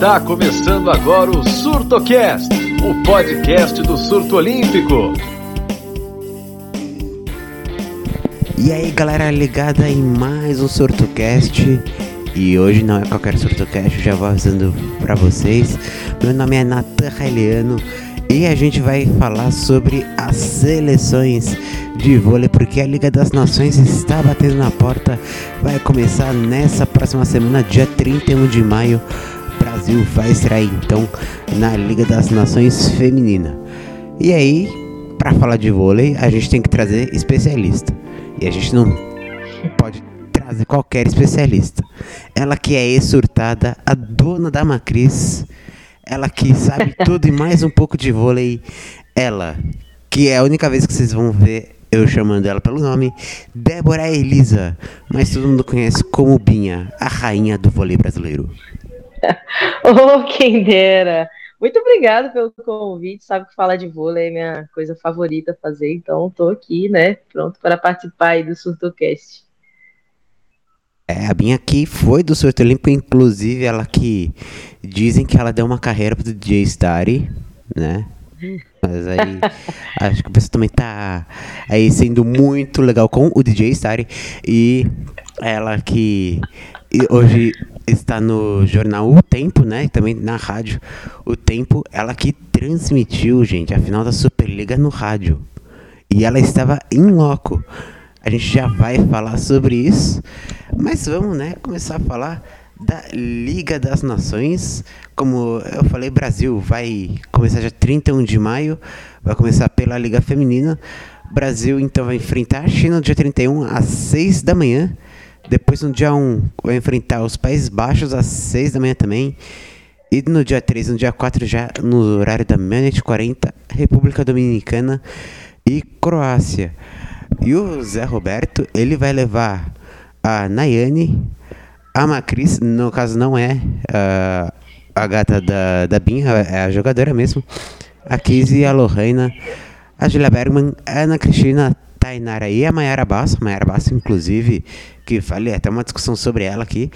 Está começando agora o SurtoCast, o podcast do surto olímpico. E aí galera, ligada em mais um SurtoCast. E hoje não é qualquer SurtoCast, já vou avisando pra vocês. Meu nome é Natan Raeliano e a gente vai falar sobre as seleções de vôlei, porque a Liga das Nações está batendo na porta. Vai começar nessa próxima semana, dia 31 de maio. Brasil vai estrear então na Liga das Nações Feminina. E aí, para falar de vôlei, a gente tem que trazer especialista. E a gente não pode trazer qualquer especialista. Ela que é exurtada, a dona da Macris, ela que sabe tudo e mais um pouco de vôlei. Ela, que é a única vez que vocês vão ver eu chamando ela pelo nome, Débora Elisa, mas todo mundo conhece como Binha, a rainha do vôlei brasileiro. oh, quem dera! Muito obrigada pelo convite. Sabe que falar de vôlei é minha coisa favorita fazer, então estou aqui, né, pronto para participar aí do SurtoCast. É, a Binha aqui foi do Surto Olímpico, inclusive ela que dizem que ela deu uma carreira pro DJ Starry, né? Mas aí acho que o pessoal também tá aí sendo muito legal com o DJ Starry e ela que hoje está no jornal O Tempo, né? Também na rádio O Tempo, ela que transmitiu, gente, a final da Superliga no rádio. E ela estava em loco. A gente já vai falar sobre isso, mas vamos, né, começar a falar da Liga das Nações. Como eu falei, Brasil vai começar dia 31 de maio, vai começar pela Liga Feminina. Brasil então vai enfrentar a China no dia 31 às 6 da manhã. Depois no dia 1 vai enfrentar os Países Baixos às 6 da manhã também. E no dia 3, no dia 4 já no horário da meia-noite 40, República Dominicana e Croácia. E o Zé Roberto, ele vai levar a Nayane, a Macris, no caso não é uh, a gata da, da Binha, é a jogadora mesmo. A Kizzy, a Lorraina, a Julia Bergman, a Ana Cristina, Tainara e a Mayara Basso. A Mayara Basso, inclusive, que falei até uma discussão sobre ela aqui.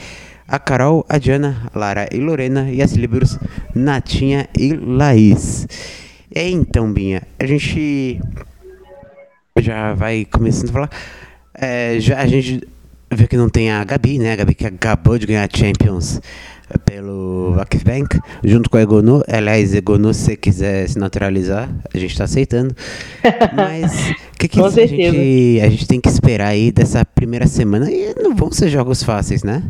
A Carol, a Diana, a Lara e Lorena. E as Libros, Natinha e Laís. Aí, então, Binha, a gente já vai começando a falar. É, já a gente vê que não tem a Gabi, né? A Gabi que acabou de ganhar a Champions pelo Bank, junto com a Egonu. Aliás, Egonu, se você quiser se naturalizar, a gente está aceitando. Mas o que, que a, gente, a gente tem que esperar aí dessa primeira semana? E não vão ser jogos fáceis, né?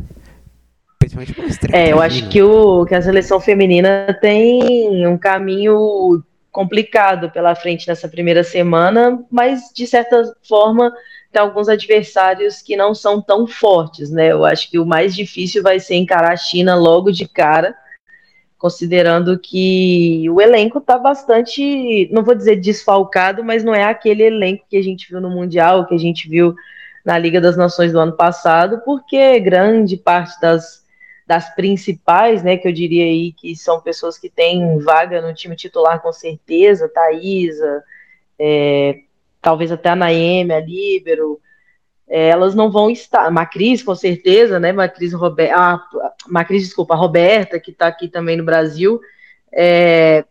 Principalmente pra É, eu acho que, o, que a seleção feminina tem um caminho complicado pela frente nessa primeira semana, mas de certa forma alguns adversários que não são tão fortes, né? Eu acho que o mais difícil vai ser encarar a China logo de cara, considerando que o elenco está bastante, não vou dizer desfalcado, mas não é aquele elenco que a gente viu no Mundial, que a gente viu na Liga das Nações do ano passado, porque grande parte das, das principais, né, que eu diria aí que são pessoas que têm vaga no time titular com certeza, Thaisa, é, talvez até a Naeme, a Líbero, é, elas não vão estar. Macris, com certeza, né? Macris, Robert, ah, Macris desculpa, a Roberta, que está aqui também no Brasil, é,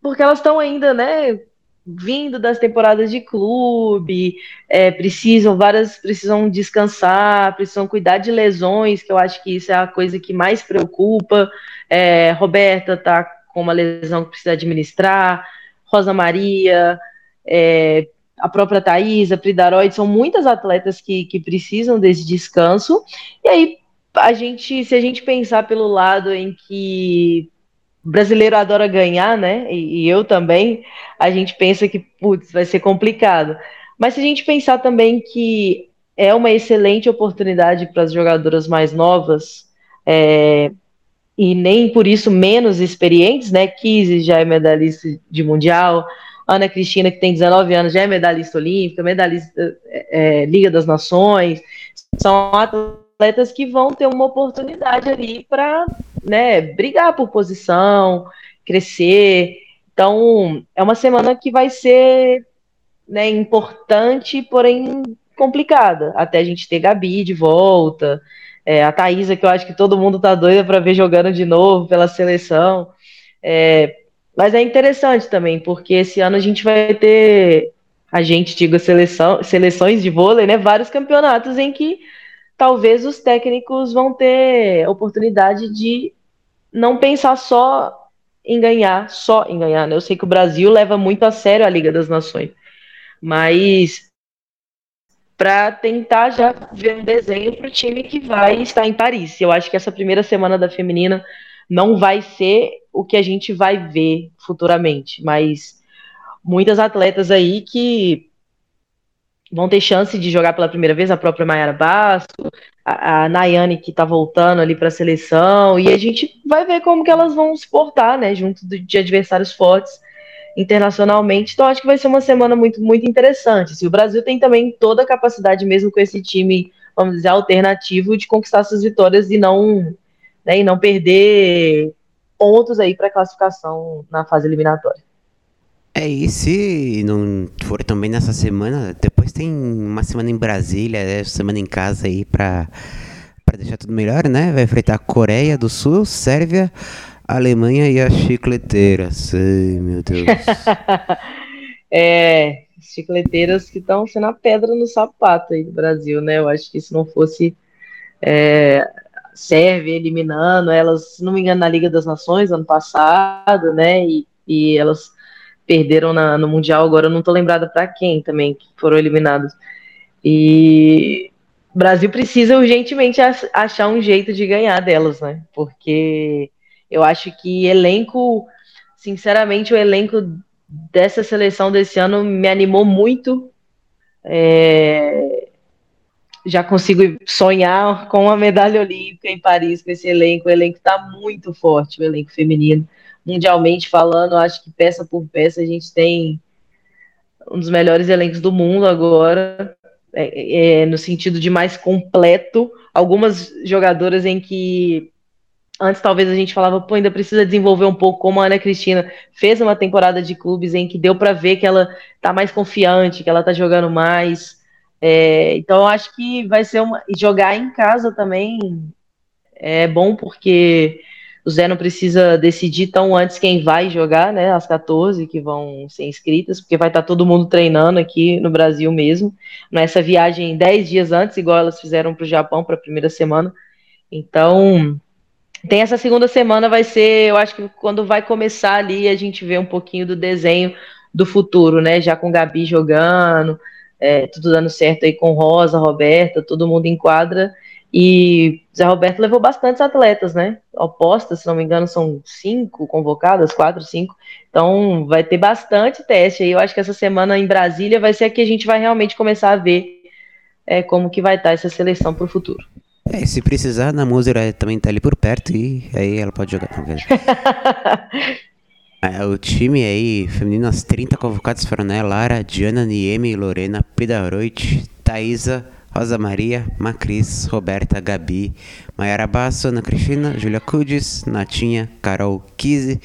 porque elas estão ainda, né? Vindo das temporadas de clube, é, precisam várias precisam descansar, precisam cuidar de lesões, que eu acho que isso é a coisa que mais preocupa. É, Roberta está com uma lesão que precisa administrar, Rosa Maria, é, a própria Thaís, a Pridaroid, são muitas atletas que, que precisam desse descanso. E aí, a gente, se a gente pensar pelo lado em que brasileiro adora ganhar, né? E, e eu também, a gente pensa que, putz, vai ser complicado. Mas se a gente pensar também que é uma excelente oportunidade para as jogadoras mais novas, é, e nem por isso menos experientes, né? Kizzy já é medalhista de mundial, Ana Cristina, que tem 19 anos, já é medalhista olímpica, medalhista é, Liga das Nações. São atletas que vão ter uma oportunidade ali para né, brigar por posição, crescer. Então, é uma semana que vai ser né, importante, porém complicada, até a gente ter Gabi de volta. É, a Thaisa, que eu acho que todo mundo tá doida para ver jogando de novo pela seleção. É, mas é interessante também, porque esse ano a gente vai ter, a gente, digo, seleção, seleções de vôlei, né? Vários campeonatos em que talvez os técnicos vão ter oportunidade de não pensar só em ganhar, só em ganhar. Né? Eu sei que o Brasil leva muito a sério a Liga das Nações, mas para tentar já ver um desenho para o time que vai estar em Paris. Eu acho que essa primeira semana da feminina não vai ser o que a gente vai ver futuramente, mas muitas atletas aí que vão ter chance de jogar pela primeira vez, a própria Mayara Basso, a, a Nayane que está voltando ali para a seleção, e a gente vai ver como que elas vão se portar, né, junto de adversários fortes internacionalmente. Então acho que vai ser uma semana muito muito interessante. Se o Brasil tem também toda a capacidade mesmo com esse time, vamos dizer, alternativo de conquistar essas vitórias e não né, e não perder pontos aí para classificação na fase eliminatória. É, e se não for também nessa semana, depois tem uma semana em Brasília, é, semana em casa aí pra deixar tudo melhor, né? Vai enfrentar a Coreia do Sul, Sérvia, Alemanha e as chicleteiras. Ai, meu Deus. é, chicleteiras que estão sendo a pedra no sapato aí do Brasil, né? Eu acho que se não fosse é, Sérvia eliminando elas, se não me engano, na Liga das Nações ano passado, né? E, e elas perderam na, no Mundial, agora eu não tô lembrada para quem também, que foram eliminados. E o Brasil precisa urgentemente achar um jeito de ganhar delas, né? Porque eu acho que elenco, sinceramente, o elenco dessa seleção desse ano me animou muito. É... Já consigo sonhar com a medalha olímpica em Paris com esse elenco. O elenco está muito forte, o elenco feminino mundialmente falando, acho que peça por peça a gente tem um dos melhores elencos do mundo agora, é, é, no sentido de mais completo. Algumas jogadoras em que antes talvez a gente falava, pô, ainda precisa desenvolver um pouco, como a Ana Cristina fez uma temporada de clubes em que deu para ver que ela tá mais confiante, que ela tá jogando mais. É, então acho que vai ser uma. E jogar em casa também é bom porque o Zé não precisa decidir tão antes quem vai jogar, né? As 14 que vão ser inscritas, porque vai estar todo mundo treinando aqui no Brasil mesmo. Nessa viagem 10 dias antes, igual elas fizeram para o Japão para a primeira semana. Então, tem essa segunda semana, vai ser, eu acho que quando vai começar ali, a gente vê um pouquinho do desenho do futuro, né? Já com Gabi jogando, é, tudo dando certo aí com Rosa, Roberta, todo mundo em quadra. E Zé Roberto levou bastantes atletas, né? Opostas, se não me engano, são cinco convocadas, quatro, cinco. Então vai ter bastante teste aí. Eu acho que essa semana em Brasília vai ser a que a gente vai realmente começar a ver é, como que vai estar essa seleção para o futuro. É, se precisar, na música também tá ali por perto e aí ela pode jogar também. é, o time aí, feminino, as 30 convocadas foram, né? Lara, Diana, Nieme, Lorena, Pida Roit, Thaisa, Rosa Maria, Macris, Roberta, Gabi, Mayara Basso, Ana Cristina, Julia Cudes, Natinha, Carol Kise,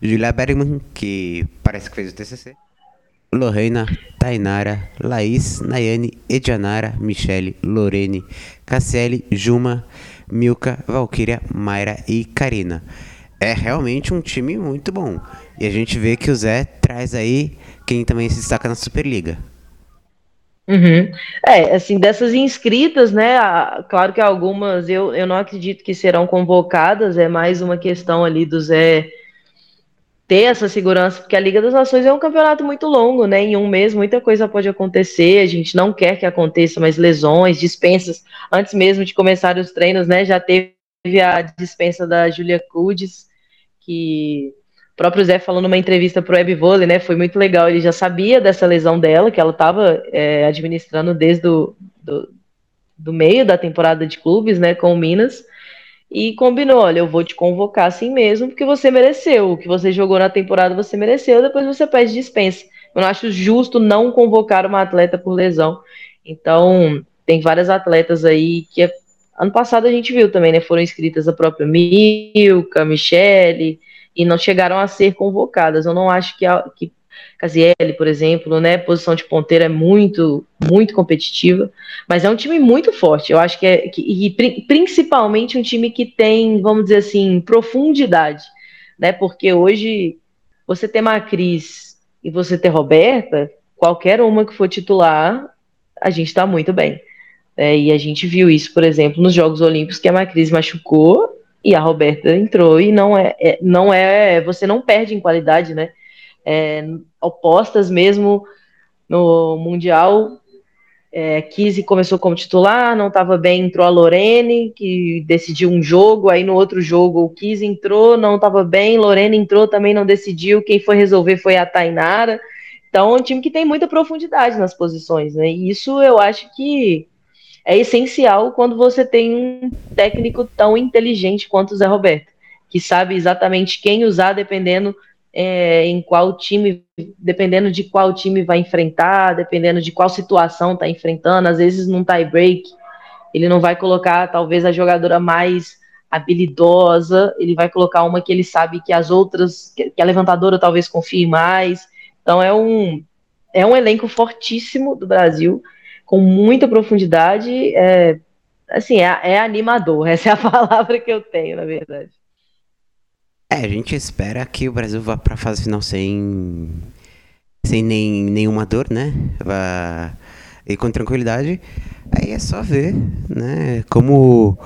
Julia Bergman, que parece que fez o TCC, Lorena, Tainara, Laís, Nayane, Edianara, Michele, Lorene, Cassiele, Juma, Milka, Valkyria, Mayra e Karina. É realmente um time muito bom. E a gente vê que o Zé traz aí quem também se destaca na Superliga. Uhum. É, assim, dessas inscritas, né? Claro que algumas eu, eu não acredito que serão convocadas, é mais uma questão ali do Zé ter essa segurança, porque a Liga das Nações é um campeonato muito longo, né? Em um mês muita coisa pode acontecer, a gente não quer que aconteça mais lesões, dispensas, antes mesmo de começar os treinos, né? Já teve a dispensa da Julia Cudes, que o próprio Zé falou numa entrevista pro Web Vôlei, né? Foi muito legal. Ele já sabia dessa lesão dela, que ela estava é, administrando desde o do, do meio da temporada de clubes, né? Com o Minas. E combinou: olha, eu vou te convocar assim mesmo, porque você mereceu. O que você jogou na temporada você mereceu, depois você pede dispensa. Eu não acho justo não convocar uma atleta por lesão. Então, tem várias atletas aí que ano passado a gente viu também, né? Foram inscritas a própria Milka, Michele, e não chegaram a ser convocadas. Eu não acho que, que Casielli, por exemplo, né? Posição de ponteiro é muito, muito competitiva, mas é um time muito forte. Eu acho que é que, e principalmente um time que tem, vamos dizer assim, profundidade, né? Porque hoje você ter Macris e você ter Roberta, qualquer uma que for titular, a gente está muito bem. É, e a gente viu isso, por exemplo, nos Jogos Olímpicos, que a Macris machucou e a Roberta entrou e não é, é não é, você não perde em qualidade, né? É, opostas mesmo no mundial. É, começou como titular, não estava bem, entrou a Lorene, que decidiu um jogo, aí no outro jogo o Kise entrou, não estava bem, Lorene entrou, também não decidiu, quem foi resolver foi a Tainara. Então, é um time que tem muita profundidade nas posições, né? E isso eu acho que é essencial quando você tem um técnico tão inteligente quanto o Zé Roberto, que sabe exatamente quem usar dependendo é, em qual time, dependendo de qual time vai enfrentar, dependendo de qual situação está enfrentando, às vezes num tie break, ele não vai colocar talvez a jogadora mais habilidosa, ele vai colocar uma que ele sabe que as outras, que a levantadora talvez confie mais. Então é um é um elenco fortíssimo do Brasil com muita profundidade, é, assim, é, é animador, essa é a palavra que eu tenho, na verdade. É, a gente espera que o Brasil vá para a fase final sem, sem nem, nenhuma dor, né? Vá, e com tranquilidade. Aí é só ver, né? Como,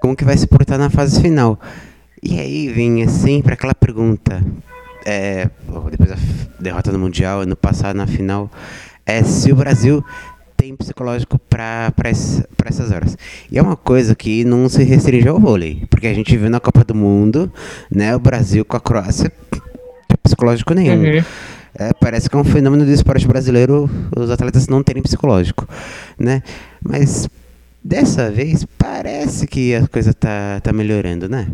como que vai se portar na fase final. E aí vem sempre aquela pergunta. É, depois da derrota no Mundial, ano passado na final, é se o Brasil tem psicológico para essas horas. E é uma coisa que não se restringe ao vôlei, porque a gente viu na Copa do Mundo, né, o Brasil com a Croácia, psicológico nenhum. Uhum. É, parece que é um fenômeno do esporte brasileiro os atletas não terem psicológico, né? Mas dessa vez parece que a coisa tá, tá melhorando, né?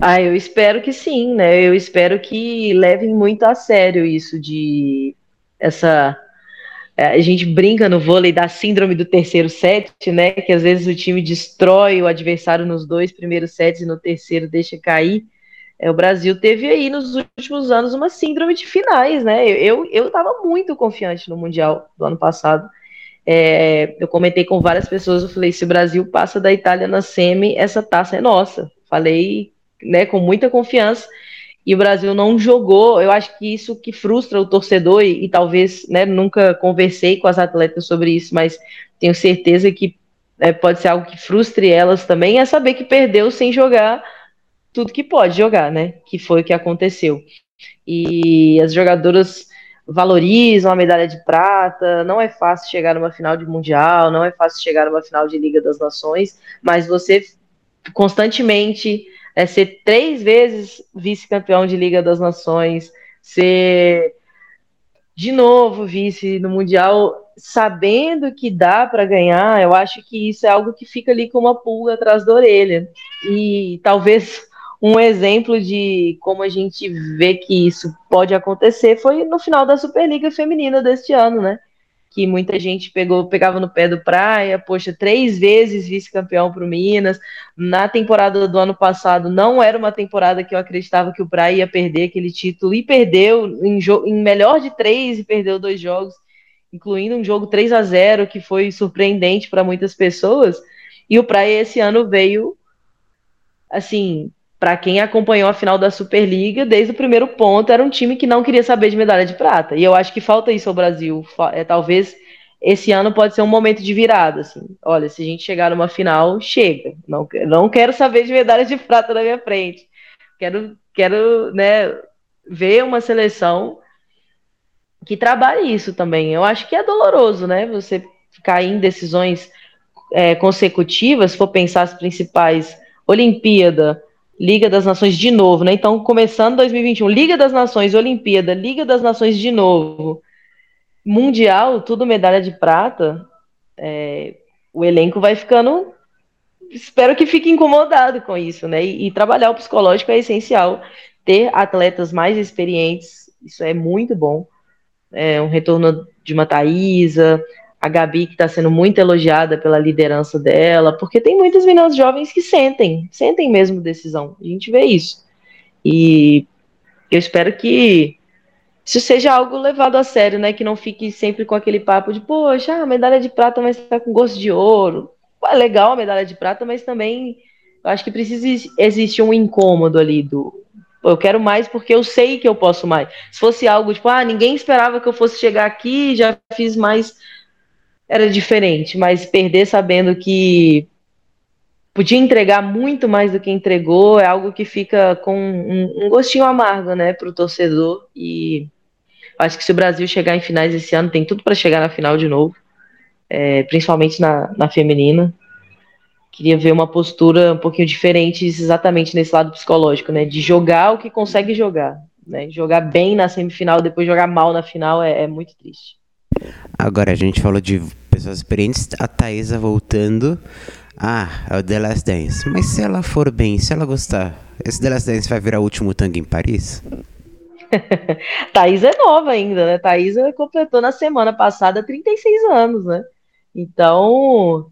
Ah, eu espero que sim, né? Eu espero que levem muito a sério isso de essa a gente brinca no vôlei da síndrome do terceiro set, né? Que às vezes o time destrói o adversário nos dois primeiros sets e no terceiro deixa cair. É, o Brasil teve aí nos últimos anos uma síndrome de finais, né? Eu estava muito confiante no Mundial do ano passado. É, eu comentei com várias pessoas, eu falei, se o Brasil passa da Itália na semi, essa taça é nossa. Falei né, com muita confiança e o Brasil não jogou. Eu acho que isso que frustra o torcedor, e, e talvez, né, nunca conversei com as atletas sobre isso, mas tenho certeza que é, pode ser algo que frustre elas também, é saber que perdeu sem jogar tudo que pode jogar, né? Que foi o que aconteceu. E as jogadoras valorizam a medalha de prata, não é fácil chegar numa final de mundial, não é fácil chegar numa final de Liga das Nações, mas você constantemente é ser três vezes vice-campeão de Liga das Nações, ser de novo vice no Mundial, sabendo que dá para ganhar, eu acho que isso é algo que fica ali com uma pulga atrás da orelha. E talvez um exemplo de como a gente vê que isso pode acontecer foi no final da Superliga Feminina deste ano, né? Que muita gente pegou, pegava no pé do Praia, poxa, três vezes vice-campeão para o Minas. Na temporada do ano passado não era uma temporada que eu acreditava que o Praia ia perder aquele título e perdeu em, em melhor de três e perdeu dois jogos, incluindo um jogo 3 a 0 que foi surpreendente para muitas pessoas. E o Praia esse ano veio assim, para quem acompanhou a final da Superliga, desde o primeiro ponto, era um time que não queria saber de medalha de prata. E eu acho que falta isso ao Brasil. É, talvez esse ano pode ser um momento de virada. Assim. Olha, se a gente chegar numa final, chega. Não, não quero saber de medalha de prata na minha frente. Quero, quero né, ver uma seleção que trabalhe isso também. Eu acho que é doloroso, né? Você cair em decisões é, consecutivas, se for pensar as principais Olimpíada, Liga das Nações de novo, né? Então, começando 2021, Liga das Nações, Olimpíada, Liga das Nações de novo, Mundial, tudo medalha de prata, é, o elenco vai ficando. Espero que fique incomodado com isso, né? E, e, trabalhar o psicológico é essencial. Ter atletas mais experientes, isso é muito bom. É, um retorno de uma Thaisa, a Gabi, que está sendo muito elogiada pela liderança dela, porque tem muitas meninas jovens que sentem, sentem mesmo decisão. A gente vê isso. E eu espero que isso seja algo levado a sério, né? Que não fique sempre com aquele papo de, poxa, a medalha de prata, mas tá com gosto de ouro. É legal a medalha de prata, mas também eu acho que precisa existir um incômodo ali do. Eu quero mais porque eu sei que eu posso mais. Se fosse algo tipo, ah, ninguém esperava que eu fosse chegar aqui, já fiz mais. Era diferente, mas perder sabendo que podia entregar muito mais do que entregou é algo que fica com um, um gostinho amargo, né, para o torcedor. E Acho que se o Brasil chegar em finais esse ano, tem tudo para chegar na final de novo, é, principalmente na, na feminina. Queria ver uma postura um pouquinho diferente, exatamente nesse lado psicológico, né? De jogar o que consegue jogar. Né? Jogar bem na semifinal, depois jogar mal na final é, é muito triste. Agora, a gente falou de pessoas experientes, a Thaisa voltando. Ah, é o The Last Dance. Mas se ela for bem, se ela gostar, esse The Last Dance vai virar o último tango em Paris? Thaís é nova ainda, né? Thaís completou na semana passada 36 anos, né? Então,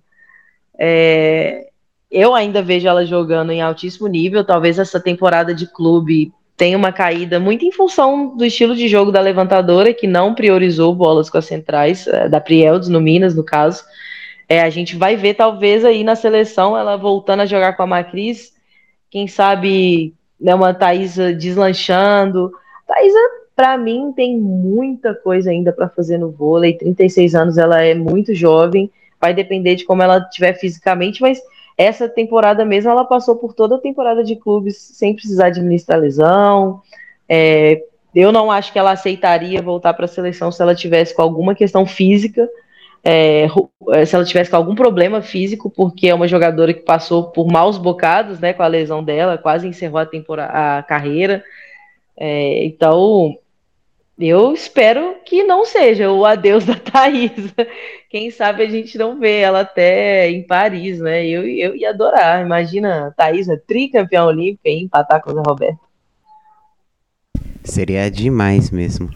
é, eu ainda vejo ela jogando em altíssimo nível. Talvez essa temporada de clube tenha uma caída muito em função do estilo de jogo da levantadora, que não priorizou bolas com as centrais, é, da Prieldes, no Minas, no caso. É, a gente vai ver, talvez, aí na seleção, ela voltando a jogar com a Macris, quem sabe né, uma Thaís deslanchando, Thaisa, para mim, tem muita coisa ainda para fazer no vôlei. 36 anos, ela é muito jovem. Vai depender de como ela estiver fisicamente, mas essa temporada mesmo, ela passou por toda a temporada de clubes sem precisar administrar lesão. É, eu não acho que ela aceitaria voltar para a seleção se ela tivesse com alguma questão física, é, é, se ela tivesse com algum problema físico, porque é uma jogadora que passou por maus bocados, né, com a lesão dela, quase encerrou a, temporada, a carreira. É, então, eu espero que não seja o adeus da Thaís. Quem sabe a gente não vê ela até em Paris, né? Eu, eu ia adorar. Imagina, Thaís é tricampeã olímpica e empatar com o Zé Roberto. Seria demais mesmo.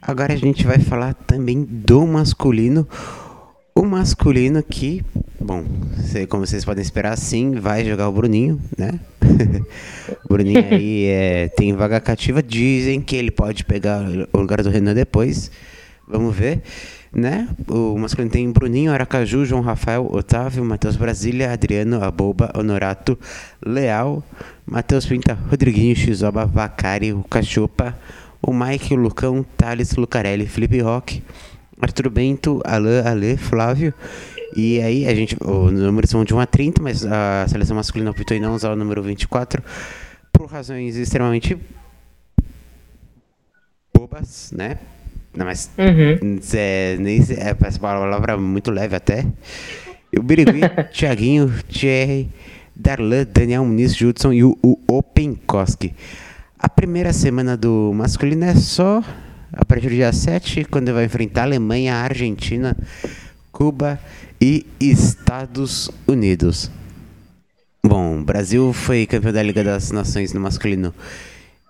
Agora a gente vai falar também do masculino. O masculino que, bom, como vocês podem esperar, sim, vai jogar o Bruninho, né? o Bruninho aí é, tem vaga cativa. Dizem que ele pode pegar o lugar do Renan depois. Vamos ver, né? O masculino tem Bruninho, Aracaju, João Rafael, Otávio, Matheus Brasília, Adriano, Aboba, Honorato, Leal, Matheus Pinta, Rodriguinho, Xizoba, Vacari, o Cachupa, o Mike, o Lucão, Thales, Lucarelli, Felipe Roque. Arthur Bento, Alain, Ale, Flávio. E aí a gente. Os números são de 1 a 30, mas a seleção masculina optou em não usar o número 24 por razões extremamente bobas, né? Não, mas uhum. é, nem, é, essa palavra muito leve até. O Birigui, Thiaguinho, Thierry, Darlan, Daniel Muniz, Judson e o, o Openkoski. A primeira semana do masculino é só a partir do dia 7, quando vai enfrentar a Alemanha, a Argentina, Cuba e Estados Unidos. Bom, o Brasil foi campeão da Liga das Nações no masculino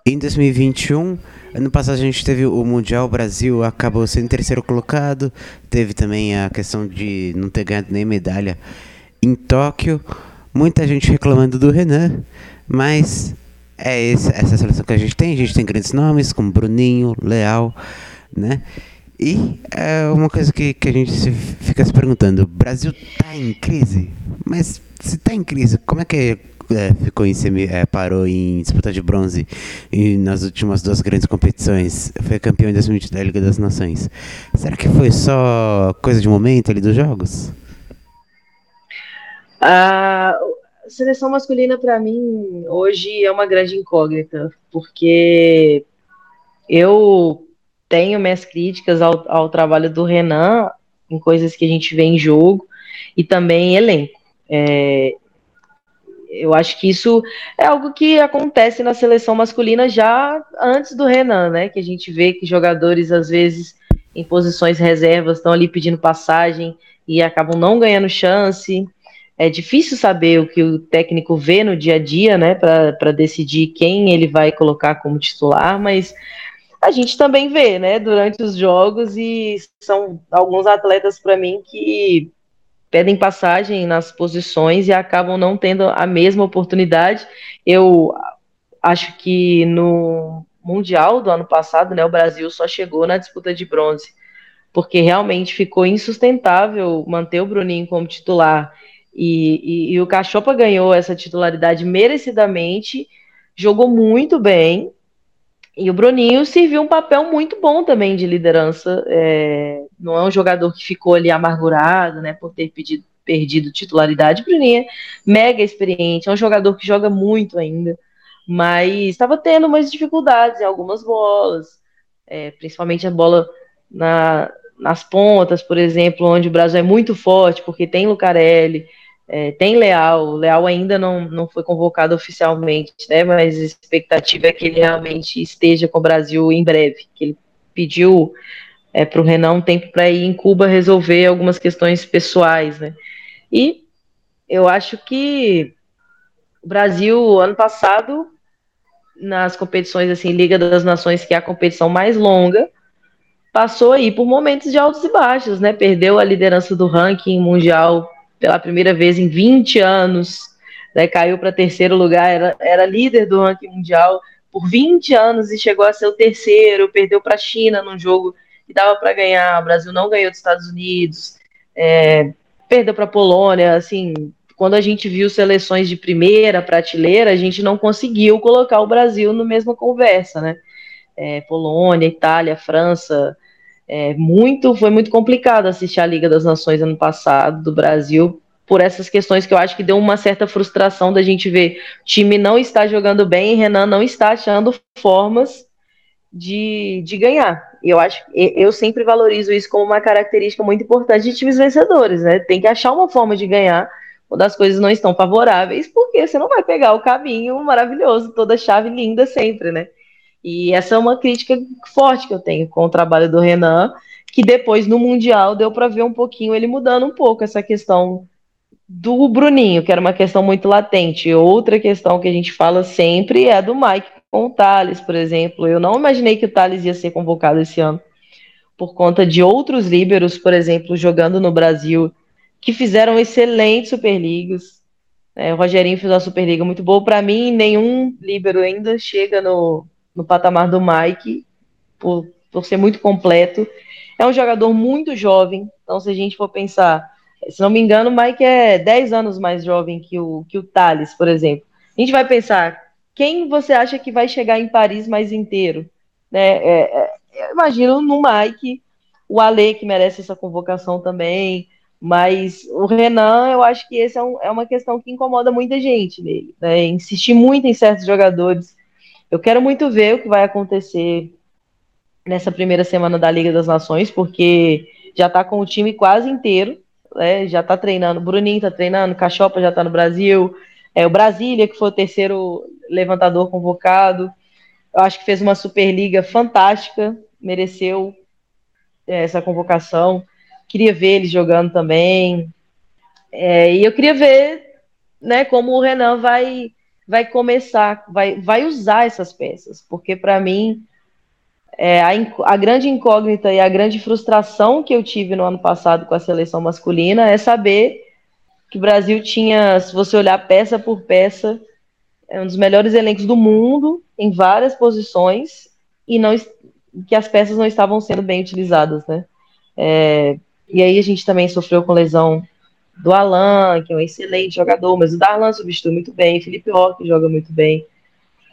em 2021. Ano passado a gente teve o Mundial, o Brasil acabou sendo terceiro colocado. Teve também a questão de não ter ganhado nem medalha em Tóquio. Muita gente reclamando do Renan, mas é esse, essa seleção que a gente tem. A gente tem grandes nomes como Bruninho, Leal, né? E é uma coisa que, que a gente fica se perguntando: o Brasil está em crise? Mas se está em crise, como é que é, ficou em semi, é, parou em disputa de bronze e nas últimas duas grandes competições? Foi campeão em 2020 da Liga das Nações. Será que foi só coisa de momento ali dos jogos? Ah, seleção masculina, para mim, hoje é uma grande incógnita, porque eu tenho minhas críticas ao, ao trabalho do Renan em coisas que a gente vê em jogo e também em elenco. É, eu acho que isso é algo que acontece na seleção masculina já antes do Renan, né? Que a gente vê que jogadores, às vezes, em posições reservas, estão ali pedindo passagem e acabam não ganhando chance é difícil saber o que o técnico vê no dia a dia, né, para decidir quem ele vai colocar como titular, mas a gente também vê, né, durante os jogos e são alguns atletas para mim que pedem passagem nas posições e acabam não tendo a mesma oportunidade. Eu acho que no Mundial do ano passado, né, o Brasil só chegou na disputa de bronze, porque realmente ficou insustentável manter o Bruninho como titular. E, e, e o Cachopa ganhou essa titularidade merecidamente, jogou muito bem, e o Bruninho serviu um papel muito bom também de liderança. É, não é um jogador que ficou ali amargurado, né, por ter pedido, perdido titularidade. Bruninho é mega experiente, é um jogador que joga muito ainda, mas estava tendo umas dificuldades em algumas bolas, é, principalmente a bola na, nas pontas, por exemplo, onde o Brasil é muito forte, porque tem Lucarelli, é, tem Leal, o Leal ainda não, não foi convocado oficialmente, né? Mas a expectativa é que ele realmente esteja com o Brasil em breve. Que ele pediu é, para o Renan um tempo para ir em Cuba resolver algumas questões pessoais, né? E eu acho que o Brasil, ano passado, nas competições assim, Liga das Nações, que é a competição mais longa, passou aí por momentos de altos e baixos, né? Perdeu a liderança do ranking mundial pela primeira vez em 20 anos, né, caiu para terceiro lugar, era, era líder do ranking mundial por 20 anos e chegou a ser o terceiro, perdeu para a China num jogo que dava para ganhar, o Brasil não ganhou dos Estados Unidos, é, perdeu para a Polônia, assim, quando a gente viu seleções de primeira prateleira, a gente não conseguiu colocar o Brasil na mesma conversa, né? É, Polônia, Itália, França, é muito, foi muito complicado assistir a Liga das Nações ano passado do Brasil por essas questões que eu acho que deu uma certa frustração da gente ver time não está jogando bem Renan não está achando formas de, de ganhar. Eu acho eu sempre valorizo isso como uma característica muito importante de times vencedores, né? Tem que achar uma forma de ganhar quando as coisas não estão favoráveis, porque você não vai pegar o caminho maravilhoso, toda chave linda sempre, né? E essa é uma crítica forte que eu tenho com o trabalho do Renan, que depois no Mundial deu para ver um pouquinho ele mudando um pouco essa questão do Bruninho, que era uma questão muito latente. Outra questão que a gente fala sempre é do Mike com o Thales, por exemplo. Eu não imaginei que o Thales ia ser convocado esse ano, por conta de outros líberos, por exemplo, jogando no Brasil, que fizeram excelentes Superligas. É, o Rogerinho fez uma Superliga muito boa. Para mim, nenhum líbero ainda chega no, no patamar do Mike, por, por ser muito completo. É um jogador muito jovem, então se a gente for pensar, se não me engano, o Mike é 10 anos mais jovem que o, que o Thales, por exemplo. A gente vai pensar, quem você acha que vai chegar em Paris mais inteiro? Né? É, é, imagino no Mike, o Ale, que merece essa convocação também, mas o Renan, eu acho que essa é, um, é, uma questão que incomoda muita gente nele. Né? Insistir muito em certos jogadores eu quero muito ver o que vai acontecer nessa primeira semana da Liga das Nações, porque já está com o time quase inteiro, né? já está treinando. Bruninho está treinando, Cachopa já está no Brasil, é, o Brasília, que foi o terceiro levantador convocado. Eu acho que fez uma Superliga fantástica, mereceu é, essa convocação. Queria ver ele jogando também. É, e eu queria ver né, como o Renan vai vai começar, vai, vai usar essas peças, porque para mim é, a, a, grande incógnita e a grande frustração que eu tive no ano passado com a seleção masculina é saber que o Brasil tinha, se você olhar peça por peça, é um dos melhores elencos do mundo em várias posições e não que as peças não estavam sendo bem utilizadas, né? É, e aí a gente também sofreu com lesão do Alan, que é um excelente jogador, mas o Darlan substitui muito bem, Felipe Roque joga muito bem.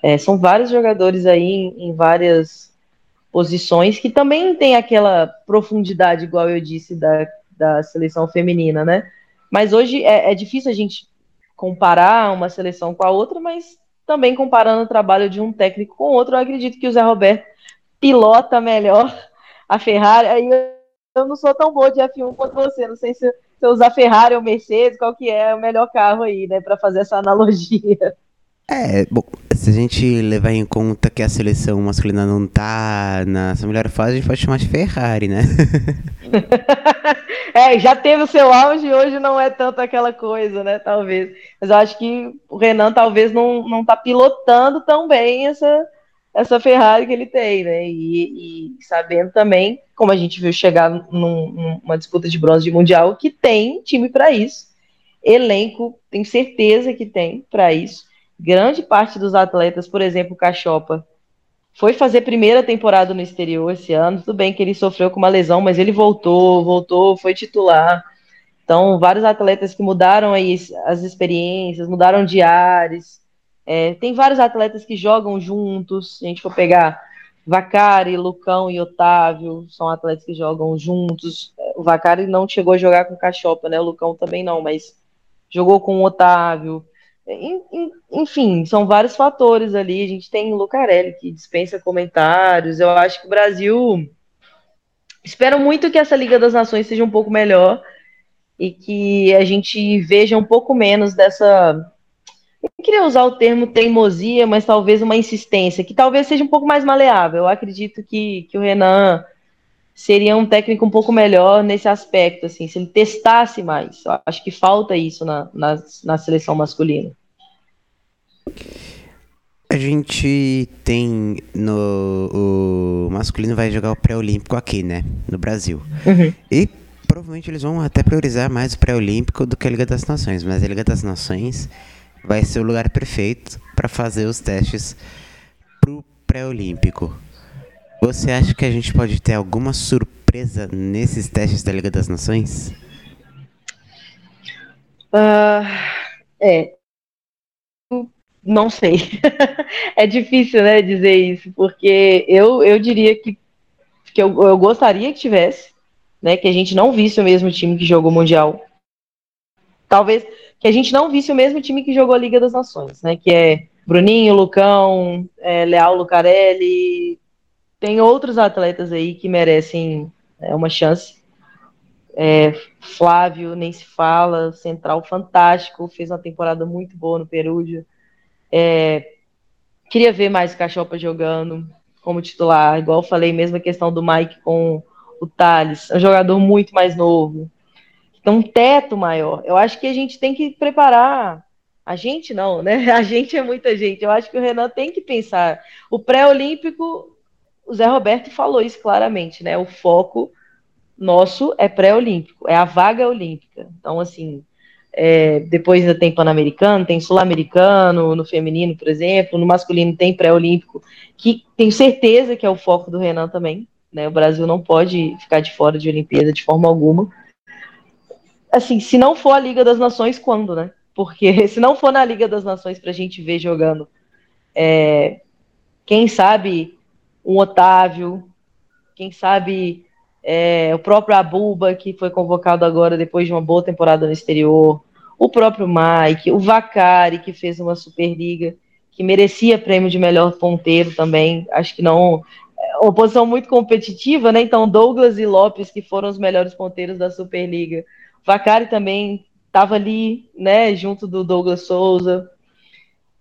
É, são vários jogadores aí em, em, várias posições que também tem aquela profundidade, igual eu disse, da, da seleção feminina, né? Mas hoje é, é difícil a gente comparar uma seleção com a outra, mas também comparando o trabalho de um técnico com outro, eu acredito que o Zé Roberto pilota melhor a Ferrari. Aí eu não sou tão boa de F1 quanto você, não sei se você usar Ferrari ou Mercedes, qual que é o melhor carro aí, né, para fazer essa analogia. É, bom, se a gente levar em conta que a seleção masculina não tá na sua melhor fase, a gente pode chamar de Ferrari, né? é, já teve o seu auge e hoje não é tanto aquela coisa, né? Talvez. Mas eu acho que o Renan talvez não, não tá pilotando tão bem essa, essa Ferrari que ele tem, né? E, e sabendo também, como a gente viu chegar num, numa disputa de bronze de mundial, que tem time para isso, elenco, tenho certeza que tem para isso. Grande parte dos atletas, por exemplo, o Cachopa, foi fazer primeira temporada no exterior esse ano. Tudo bem que ele sofreu com uma lesão, mas ele voltou, voltou, foi titular. Então, vários atletas que mudaram aí as experiências, mudaram de ares. É, tem vários atletas que jogam juntos. Se a gente for pegar Vacari, Lucão e Otávio, são atletas que jogam juntos. O Vacari não chegou a jogar com o Cachopa, né? O Lucão também não, mas jogou com o Otávio. Enfim, são vários fatores ali. A gente tem o Lucarelli, que dispensa comentários. Eu acho que o Brasil. Espero muito que essa Liga das Nações seja um pouco melhor e que a gente veja um pouco menos dessa. Eu queria usar o termo teimosia, mas talvez uma insistência, que talvez seja um pouco mais maleável. Eu acredito que, que o Renan seria um técnico um pouco melhor nesse aspecto, assim, se ele testasse mais. Eu acho que falta isso na, na, na seleção masculina. A gente tem no o masculino vai jogar o pré-olímpico aqui, né, no Brasil. Uhum. E provavelmente eles vão até priorizar mais o pré-olímpico do que a Liga das Nações, mas a Liga das Nações vai ser o lugar perfeito para fazer os testes pro pré-olímpico. Você acha que a gente pode ter alguma surpresa nesses testes da Liga das Nações? Uh, é. Não sei. é difícil, né, dizer isso, porque eu, eu diria que, que eu, eu gostaria que tivesse, né? Que a gente não visse o mesmo time que jogou o Mundial. Talvez que a gente não visse o mesmo time que jogou a Liga das Nações, né? Que é Bruninho, Lucão, é, Leal Lucarelli. Tem outros atletas aí que merecem é, uma chance. É, Flávio, nem se fala, central fantástico, fez uma temporada muito boa no Perúdio. É, queria ver mais Cachopa jogando como titular, igual falei, mesmo a questão do Mike com o Thales, é um jogador muito mais novo, tem um teto maior. Eu acho que a gente tem que preparar. A gente não, né? A gente é muita gente. Eu acho que o Renan tem que pensar. O pré-olímpico, o Zé Roberto falou isso claramente, né? O foco nosso é pré-olímpico, é a vaga olímpica. Então, assim, é, depois ainda tem Pan-Americano, tem Sul-Americano, no feminino, por exemplo, no masculino tem pré-olímpico, que tenho certeza que é o foco do Renan também. Né? O Brasil não pode ficar de fora de Olimpíada de forma alguma. Assim, se não for a Liga das Nações, quando, né? Porque se não for na Liga das Nações para a gente ver jogando, é, quem sabe um Otávio, quem sabe é, o próprio Abuba, que foi convocado agora depois de uma boa temporada no exterior, o próprio Mike, o Vacari, que fez uma Superliga, que merecia prêmio de melhor ponteiro também. Acho que não uma posição muito competitiva, né? Então, Douglas e Lopes, que foram os melhores ponteiros da Superliga. Vacari também estava ali, né, junto do Douglas Souza.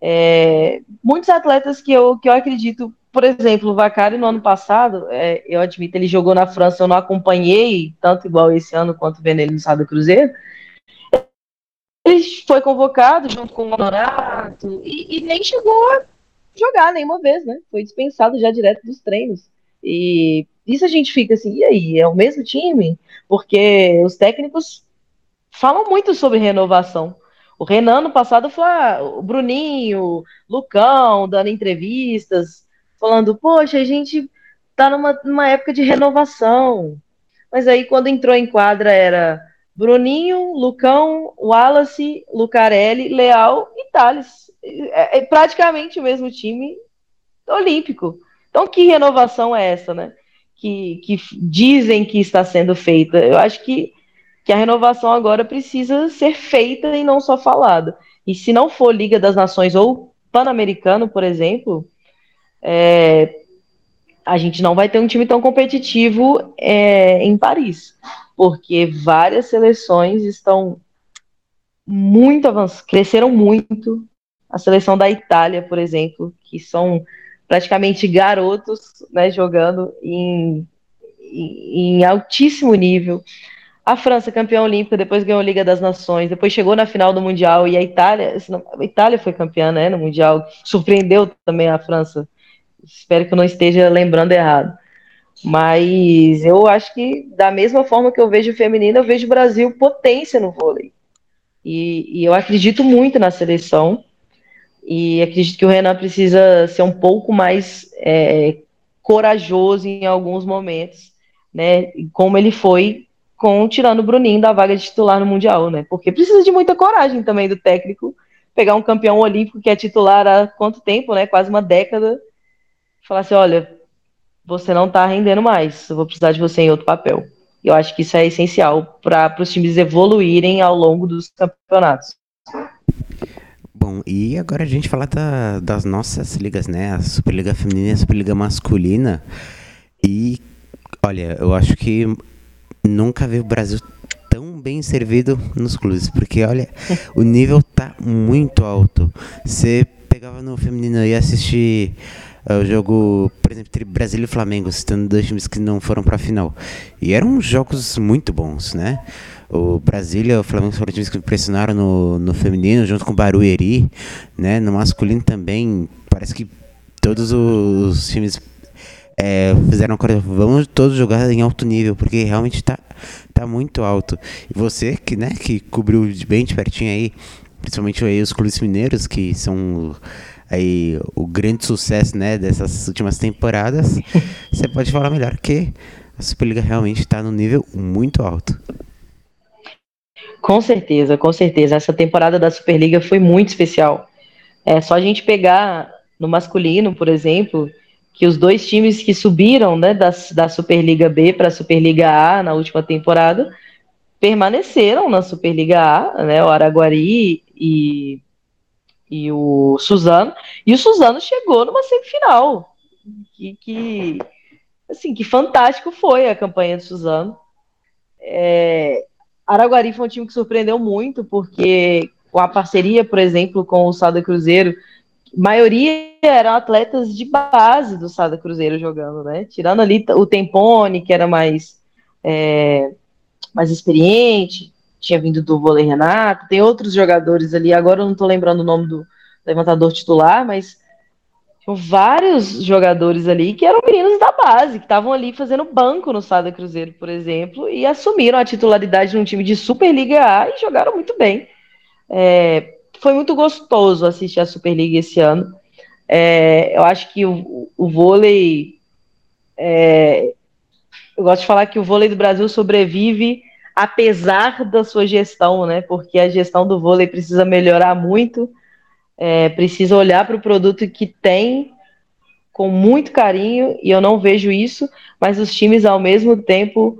É, muitos atletas que eu, que eu acredito, por exemplo, o Vacari no ano passado, é, eu admito, ele jogou na França, eu não acompanhei, tanto igual esse ano quanto vendo ele no Sábado Cruzeiro. Ele foi convocado junto com o Honorato e, e nem chegou a jogar nenhuma vez, né? Foi dispensado já direto dos treinos. E isso a gente fica assim, e aí, é o mesmo time? Porque os técnicos falam muito sobre renovação. O Renan no passado foi o Bruninho, Lucão, dando entrevistas, falando, poxa, a gente tá numa, numa época de renovação. Mas aí quando entrou em quadra era Bruninho, Lucão, Wallace, Lucarelli, Leal e Thales. É, é praticamente o mesmo time olímpico. Então, que renovação é essa, né? Que, que dizem que está sendo feita. Eu acho que, que a renovação agora precisa ser feita e não só falada. E se não for Liga das Nações ou Pan-Americano, por exemplo, é, a gente não vai ter um time tão competitivo é, em Paris, porque várias seleções estão muito avançadas, cresceram muito. A seleção da Itália, por exemplo, que são praticamente garotos, né, jogando em, em, em altíssimo nível. A França, campeã olímpica, depois ganhou a Liga das Nações, depois chegou na final do Mundial e a Itália, a Itália foi campeã, né, no Mundial, surpreendeu também a França. Espero que eu não esteja lembrando errado. Mas eu acho que da mesma forma que eu vejo o feminino, eu vejo o Brasil potência no vôlei. E, e eu acredito muito na seleção. E acredito que o Renan precisa ser um pouco mais é, corajoso em alguns momentos, né? Como ele foi com tirando o Bruninho da vaga de titular no Mundial, né? Porque precisa de muita coragem também do técnico pegar um campeão olímpico que é titular há quanto tempo, né? Quase uma década. Falar assim, olha, você não tá rendendo mais, eu vou precisar de você em outro papel. Eu acho que isso é essencial para os times evoluírem ao longo dos campeonatos. Bom, e agora a gente falar da, das nossas ligas, né? A Superliga Feminina e a Superliga Masculina. E, olha, eu acho que nunca vi o Brasil tão bem servido nos clubes, porque, olha, o nível tá muito alto. Você pegava no feminino e assistir uh, o jogo, por exemplo, entre Brasil e Flamengo, citando dois times que não foram para a final. E eram jogos muito bons, né? O Brasília e o Flamengo foram times que impressionaram no, no feminino, junto com o Barueri, né? No masculino também, parece que todos os times é, fizeram coisa, vamos todos jogar em alto nível, porque realmente está tá muito alto. E você que, né, que cobriu bem de pertinho aí, principalmente aí os clubes mineiros, que são aí o grande sucesso, né, dessas últimas temporadas, você pode falar melhor que a Superliga realmente está no nível muito alto. Com certeza, com certeza. Essa temporada da Superliga foi muito especial. É só a gente pegar no masculino, por exemplo, que os dois times que subiram né, da, da Superliga B para a Superliga A na última temporada permaneceram na Superliga A, né, o Araguari e, e o Suzano, e o Suzano chegou numa semifinal. Que, que assim, que fantástico foi a campanha do Suzano. É, Araguari foi um time que surpreendeu muito, porque com a parceria, por exemplo, com o Sada Cruzeiro, maioria eram atletas de base do Sada Cruzeiro jogando, né? Tirando ali o Tempone, que era mais, é, mais experiente, tinha vindo do vôlei Renato, tem outros jogadores ali, agora eu não estou lembrando o nome do levantador titular, mas vários jogadores ali que eram meninos da base, que estavam ali fazendo banco no Sada Cruzeiro, por exemplo, e assumiram a titularidade num time de Superliga A e jogaram muito bem. É, foi muito gostoso assistir a Superliga esse ano. É, eu acho que o, o vôlei. É, eu gosto de falar que o vôlei do Brasil sobrevive apesar da sua gestão, né? Porque a gestão do vôlei precisa melhorar muito é, precisa olhar para o produto que tem com muito carinho, e eu não vejo isso, mas os times ao mesmo tempo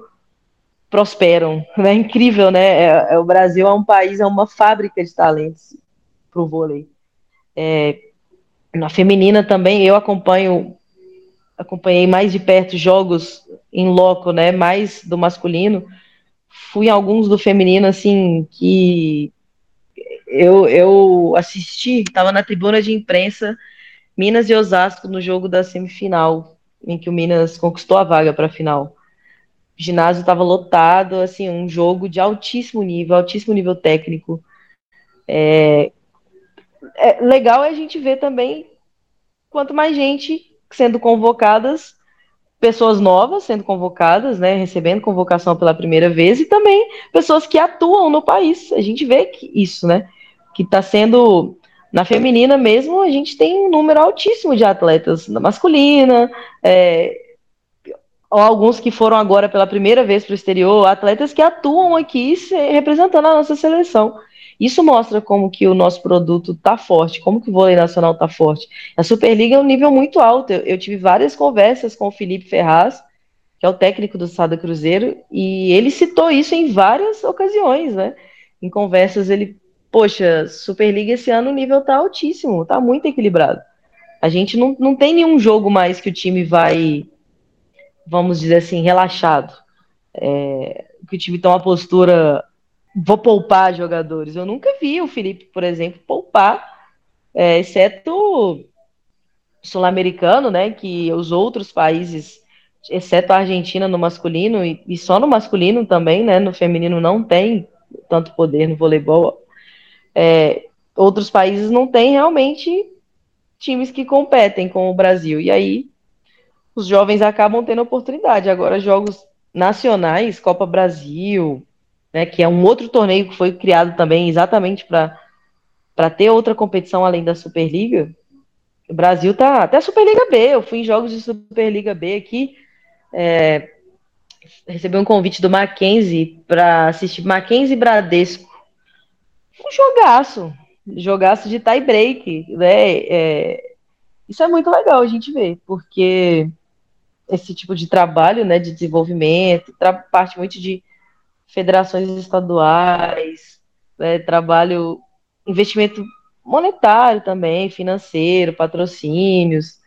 prosperam. É incrível, né? É, é, o Brasil é um país, é uma fábrica de talentos para o vôlei. É, na feminina também, eu acompanho, acompanhei mais de perto jogos em loco, né? Mais do masculino. Fui em alguns do feminino, assim, que eu, eu assisti, estava na tribuna de imprensa, Minas e Osasco no jogo da semifinal, em que o Minas conquistou a vaga para a final. O ginásio estava lotado, assim, um jogo de altíssimo nível, altíssimo nível técnico. É, é legal é a gente ver também quanto mais gente sendo convocadas, pessoas novas sendo convocadas, né, recebendo convocação pela primeira vez, e também pessoas que atuam no país. A gente vê que isso, né? que está sendo na feminina mesmo, a gente tem um número altíssimo de atletas na masculina, é, alguns que foram agora pela primeira vez para o exterior, atletas que atuam aqui representando a nossa seleção. Isso mostra como que o nosso produto está forte, como que o vôlei nacional está forte. A Superliga é um nível muito alto. Eu, eu, tive várias conversas com o Felipe Ferraz, que é o técnico do Sada Cruzeiro, e ele citou isso em várias ocasiões, né? Em conversas ele poxa, Superliga esse ano o nível tá altíssimo, tá muito equilibrado. A gente não, não tem nenhum jogo mais que o time vai, vamos dizer assim, relaxado. É, que o time tem uma postura, vou poupar jogadores. Eu nunca vi o Felipe, por exemplo, poupar, é, exceto sul-americano, né, que os outros países, exceto a Argentina no masculino, e, e só no masculino também, né, no feminino não tem tanto poder no voleibol, é, outros países não têm realmente times que competem com o Brasil. E aí os jovens acabam tendo oportunidade. Agora, jogos nacionais, Copa Brasil, né, que é um outro torneio que foi criado também exatamente para ter outra competição além da Superliga, o Brasil tá até a Superliga B. Eu fui em jogos de Superliga B aqui. É, recebi um convite do Mackenzie para assistir Mackenzie Bradesco. Um jogaço, jogaço de tie break, né? É, isso é muito legal a gente ver, porque esse tipo de trabalho, né, de desenvolvimento, parte muito de federações estaduais, né, trabalho, investimento monetário também, financeiro, patrocínios.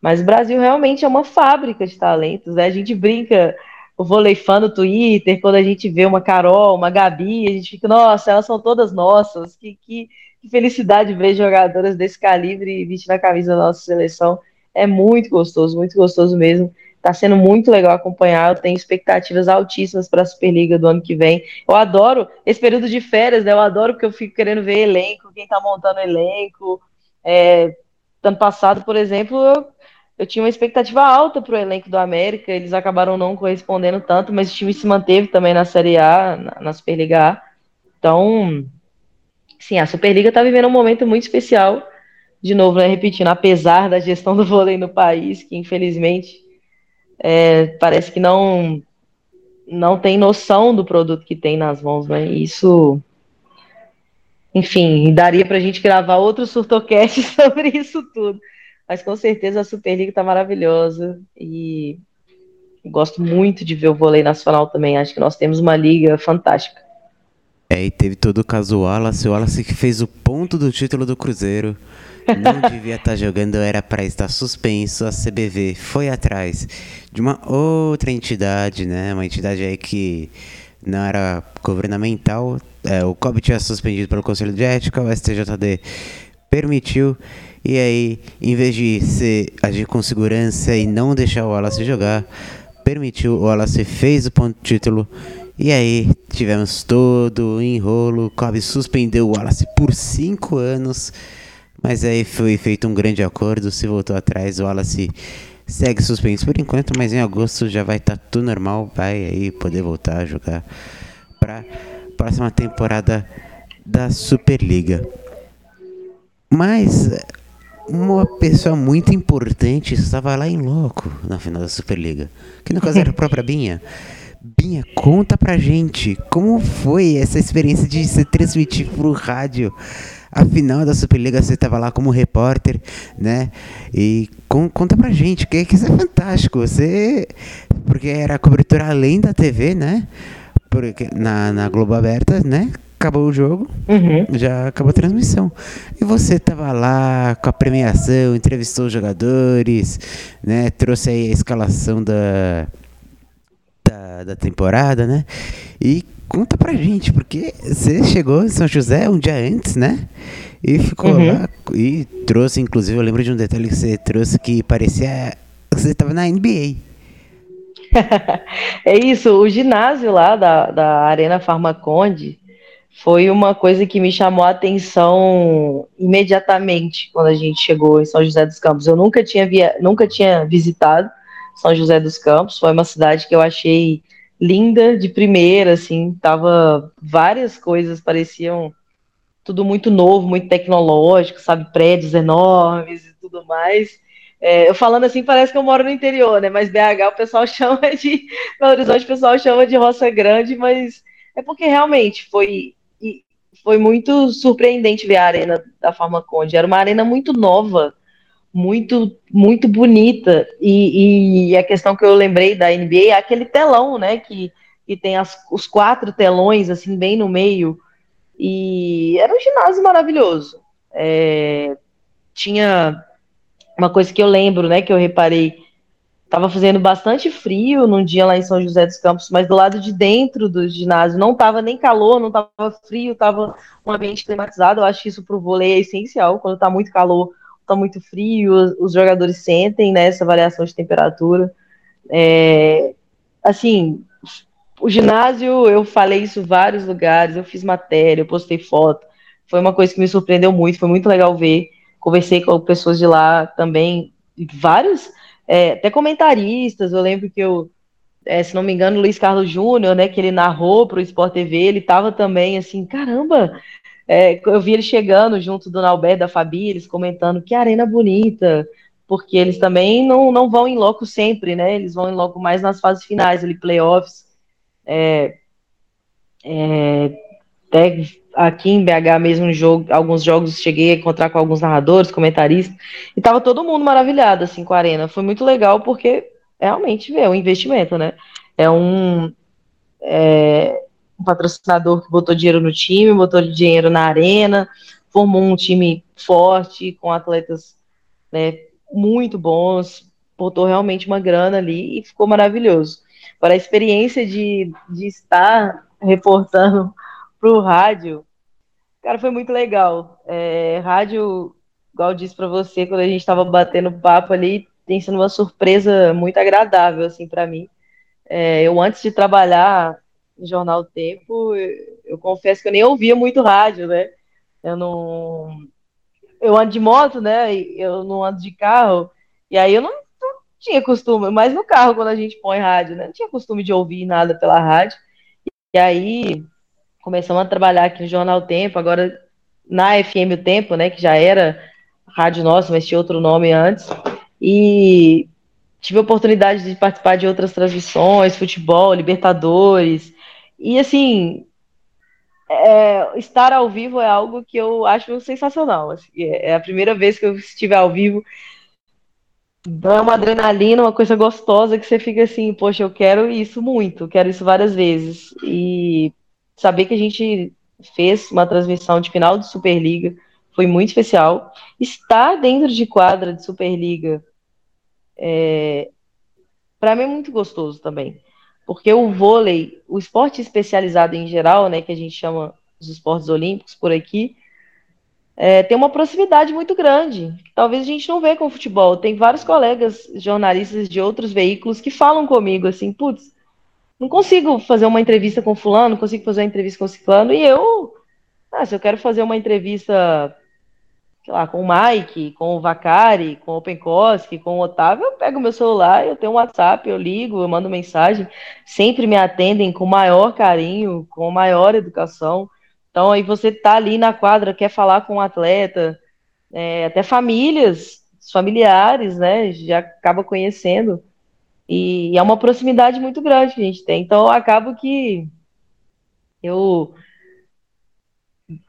Mas o Brasil realmente é uma fábrica de talentos, né? A gente brinca o vôlei fã no Twitter, quando a gente vê uma Carol, uma Gabi, a gente fica, nossa, elas são todas nossas, que, que, que felicidade ver jogadoras desse calibre vestindo a camisa da nossa seleção. É muito gostoso, muito gostoso mesmo. Está sendo muito legal acompanhar. Eu tenho expectativas altíssimas para a Superliga do ano que vem. Eu adoro esse período de férias, né? Eu adoro porque eu fico querendo ver elenco, quem está montando elenco. É, ano passado, por exemplo, eu, eu tinha uma expectativa alta para o elenco do América. Eles acabaram não correspondendo tanto, mas o time se manteve também na Série A, na, na Superliga A. Então, sim, a Superliga está vivendo um momento muito especial. De novo, né, repetindo, apesar da gestão do vôlei no país, que infelizmente é, parece que não não tem noção do produto que tem nas mãos, né? Isso, enfim, daria para a gente gravar outro surtocast sobre isso tudo. Mas com certeza a Superliga está maravilhosa e gosto muito de ver o vôlei nacional também. Acho que nós temos uma liga fantástica. É, e teve todo o caso Wallace, o Wallace que fez o ponto do título do Cruzeiro não devia estar tá jogando, era para estar suspenso. A CBV foi atrás de uma outra entidade, né? Uma entidade aí que não era governamental. É, o COB tinha suspendido pelo Conselho de Ética, o STJD permitiu. E aí, em vez de ser, agir com segurança e não deixar o Wallace jogar, permitiu, o Wallace fez o ponto de título. E aí, tivemos todo o enrolo. O COB suspendeu o Wallace por cinco anos. Mas aí foi feito um grande acordo, se voltou atrás, o Wallace segue suspenso por enquanto, mas em agosto já vai estar tá tudo normal, vai aí poder voltar a jogar para próxima temporada da Superliga. Mas uma pessoa muito importante estava lá em loco na final da Superliga, que no caso era a própria Binha. Binha, conta pra gente como foi essa experiência de se transmitir pro rádio a final da Superliga você estava lá como repórter, né? E com, conta pra gente, que, que isso é fantástico. Você. Porque era cobertura além da TV, né? Porque na, na Globo Aberta, né? Acabou o jogo, uhum. já acabou a transmissão. E você estava lá com a premiação, entrevistou os jogadores, né? Trouxe aí a escalação da, da, da temporada, né? E conta pra gente, porque você chegou em São José um dia antes, né? E ficou uhum. lá e trouxe, inclusive, eu lembro de um detalhe que você trouxe que parecia que você estava na NBA. é isso, o ginásio lá da, da Arena Farmaconde foi uma coisa que me chamou a atenção imediatamente quando a gente chegou em São José dos Campos. Eu nunca tinha, via, nunca tinha visitado São José dos Campos, foi uma cidade que eu achei linda de primeira, assim, tava várias coisas pareciam tudo muito novo, muito tecnológico, sabe, prédios enormes e tudo mais. É, eu falando assim parece que eu moro no interior, né? Mas BH o pessoal chama de, no Horizonte o pessoal chama de roça grande, mas é porque realmente foi foi muito surpreendente ver a arena da Farmaconde. Era uma arena muito nova, muito muito bonita e, e, a questão que eu lembrei da NBA é aquele telão, né, que, que tem as, os quatro telões assim bem no meio e era um ginásio maravilhoso. É, tinha uma coisa que eu lembro, né, que eu reparei, estava fazendo bastante frio num dia lá em São José dos Campos, mas do lado de dentro do ginásio não estava nem calor, não estava frio, estava um ambiente climatizado. Eu acho que isso para o vôlei é essencial. Quando está muito calor, está muito frio, os jogadores sentem né, essa variação de temperatura. É, assim, o ginásio, eu falei isso em vários lugares, eu fiz matéria, eu postei foto, foi uma coisa que me surpreendeu muito, foi muito legal ver. Conversei com pessoas de lá também, vários, é, até comentaristas, eu lembro que eu, é, se não me engano, Luiz Carlos Júnior, né, que ele narrou para o Sport TV, ele estava também assim, caramba, É, eu vi ele chegando junto do Nalberto, da Fabi, eles comentando que arena bonita, porque eles também não, não vão em loco sempre, né? Eles vão em loco mais nas fases finais, ali, playoffs. É, é, até aqui em BH mesmo, jogo, alguns jogos cheguei a encontrar com alguns narradores, comentaristas, e tava todo mundo maravilhado assim com a arena. Foi muito legal porque realmente é um investimento, né? É um, é, um patrocinador que botou dinheiro no time, botou dinheiro na arena, formou um time forte com atletas né, muito bons, botou realmente uma grana ali e ficou maravilhoso. Agora, a experiência de, de estar reportando para o rádio, cara, foi muito legal. É, rádio, igual eu disse para você, quando a gente estava batendo papo ali, tem sido uma surpresa muito agradável, assim, para mim. É, eu, antes de trabalhar no Jornal Tempo, eu, eu, confesso que eu nem ouvia muito rádio, né? Eu não. Eu ando de moto, né? Eu não ando de carro, e aí eu não, não tinha costume, mas no carro, quando a gente põe rádio, né? Não tinha costume de ouvir nada pela rádio. E aí começamos a trabalhar aqui no Jornal Tempo, agora na FM O Tempo, né? Que já era rádio nossa, mas tinha outro nome antes. E tive a oportunidade de participar de outras transmissões, futebol, Libertadores. E assim, é, estar ao vivo é algo que eu acho sensacional. Assim, é a primeira vez que eu estive ao vivo. Dá uma adrenalina, uma coisa gostosa que você fica assim, poxa, eu quero isso muito, quero isso várias vezes. E saber que a gente fez uma transmissão de final de Superliga foi muito especial. Estar dentro de quadra de Superliga é, para mim é muito gostoso também. Porque o vôlei, o esporte especializado em geral, né, que a gente chama os esportes olímpicos por aqui, é, tem uma proximidade muito grande. Talvez a gente não vê com o futebol. Tem vários colegas jornalistas de outros veículos que falam comigo assim, putz, não consigo fazer uma entrevista com fulano, não consigo fazer uma entrevista com ciclano, e eu, ah, se eu quero fazer uma entrevista sei lá, com o Mike, com o Vacari, com o Penkoski, com o Otávio, eu pego meu celular, eu tenho um WhatsApp, eu ligo, eu mando mensagem, sempre me atendem com maior carinho, com maior educação. Então, aí você tá ali na quadra, quer falar com o um atleta, é, até famílias, familiares, né, já acaba conhecendo. E, e é uma proximidade muito grande que a gente tem. Então, eu acabo que eu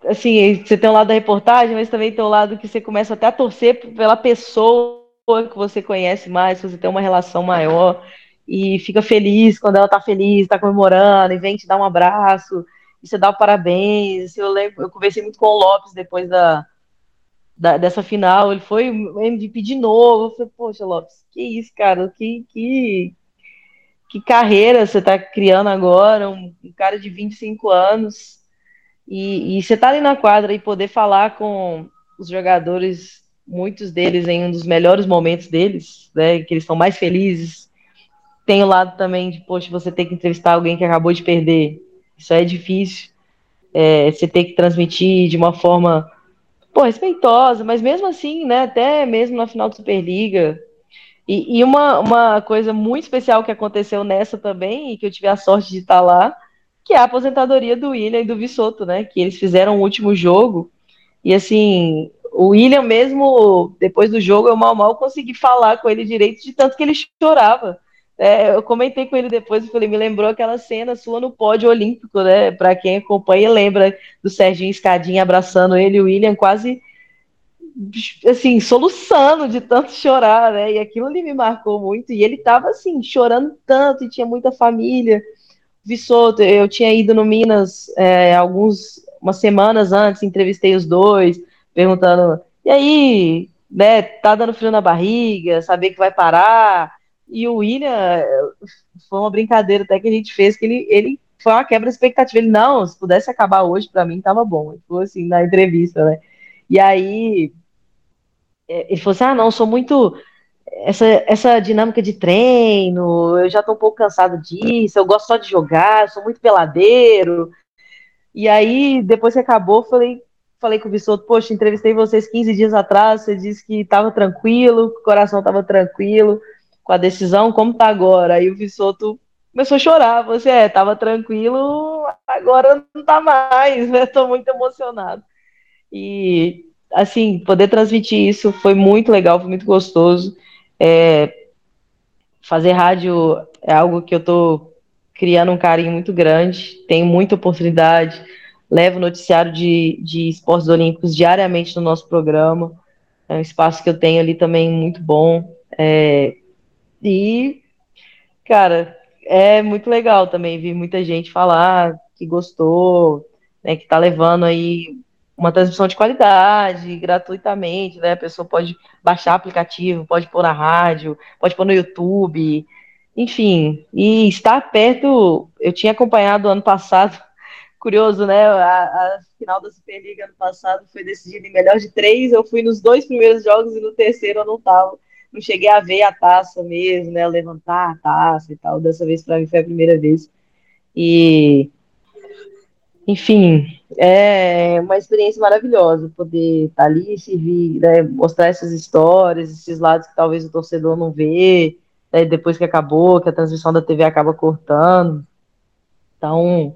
assim, você tem o lado da reportagem, mas também tem o lado que você começa até a torcer pela pessoa que você conhece mais, você tem uma relação maior e fica feliz quando ela tá feliz, tá comemorando e vem te dar um abraço e você dá o parabéns. Eu lembro, eu conversei muito com o Lopes depois da, da dessa final, ele foi MVP de novo. Eu falei, poxa, Lopes, que isso, cara, que, que, que carreira você tá criando agora, um, um cara de 25 anos e, e você tá ali na quadra e poder falar com os jogadores, muitos deles em um dos melhores momentos deles, né, que eles estão mais felizes. Tem o lado também de, poxa, você ter que entrevistar alguém que acabou de perder. Isso é difícil. É, você ter que transmitir de uma forma pô, respeitosa, mas mesmo assim, né, até mesmo na final da Superliga. E, e uma, uma coisa muito especial que aconteceu nessa também, e que eu tive a sorte de estar lá, que é a aposentadoria do William e do Vissoto, né? Que eles fizeram o último jogo. E assim, o William mesmo, depois do jogo, eu mal mal consegui falar com ele direito, de tanto que ele chorava. É, eu comentei com ele depois e falei, me lembrou aquela cena sua no pódio olímpico, né? Para quem acompanha, lembra do Serginho Escadinha abraçando ele o William quase assim, soluçando de tanto chorar, né? E aquilo ali me marcou muito. E ele tava assim, chorando tanto, e tinha muita família. Vissoto, eu tinha ido no Minas é, alguns umas semanas antes, entrevistei os dois, perguntando, e aí, né, tá dando frio na barriga, saber que vai parar. E o William, foi uma brincadeira até que a gente fez, que ele, ele foi uma quebra de expectativa. Ele, não, se pudesse acabar hoje, para mim tava bom. Ele falou assim, na entrevista, né? E aí, é, ele falou assim, ah, não, sou muito essa, essa dinâmica de treino, eu já estou um pouco cansado disso, eu gosto só de jogar, sou muito peladeiro. E aí, depois que acabou, falei, falei com o Bissoto, poxa, entrevistei vocês 15 dias atrás, você disse que estava tranquilo, que o coração estava tranquilo com a decisão, como está agora? Aí o Bissoto começou a chorar. Você é, tava tranquilo, agora não tá mais, né? Tô muito emocionado. E assim, poder transmitir isso foi muito legal, foi muito gostoso. É, fazer rádio é algo que eu tô criando um carinho muito grande, tenho muita oportunidade, levo noticiário de, de esportes olímpicos diariamente no nosso programa. É um espaço que eu tenho ali também muito bom. É, e, cara, é muito legal também ver muita gente falar que gostou, né, que está levando aí uma transmissão de qualidade, gratuitamente, né? A pessoa pode baixar aplicativo, pode pôr na rádio, pode pôr no YouTube, enfim. E estar perto, eu tinha acompanhado ano passado, curioso, né? A, a final da Superliga ano passado foi decidida em melhor de três. Eu fui nos dois primeiros jogos e no terceiro eu não tava. Não cheguei a ver a taça mesmo, né? Levantar a taça e tal. Dessa vez para mim foi a primeira vez. E enfim, é uma experiência maravilhosa poder estar tá ali, servir, né, mostrar essas histórias, esses lados que talvez o torcedor não vê, né, depois que acabou, que a transmissão da TV acaba cortando. Então,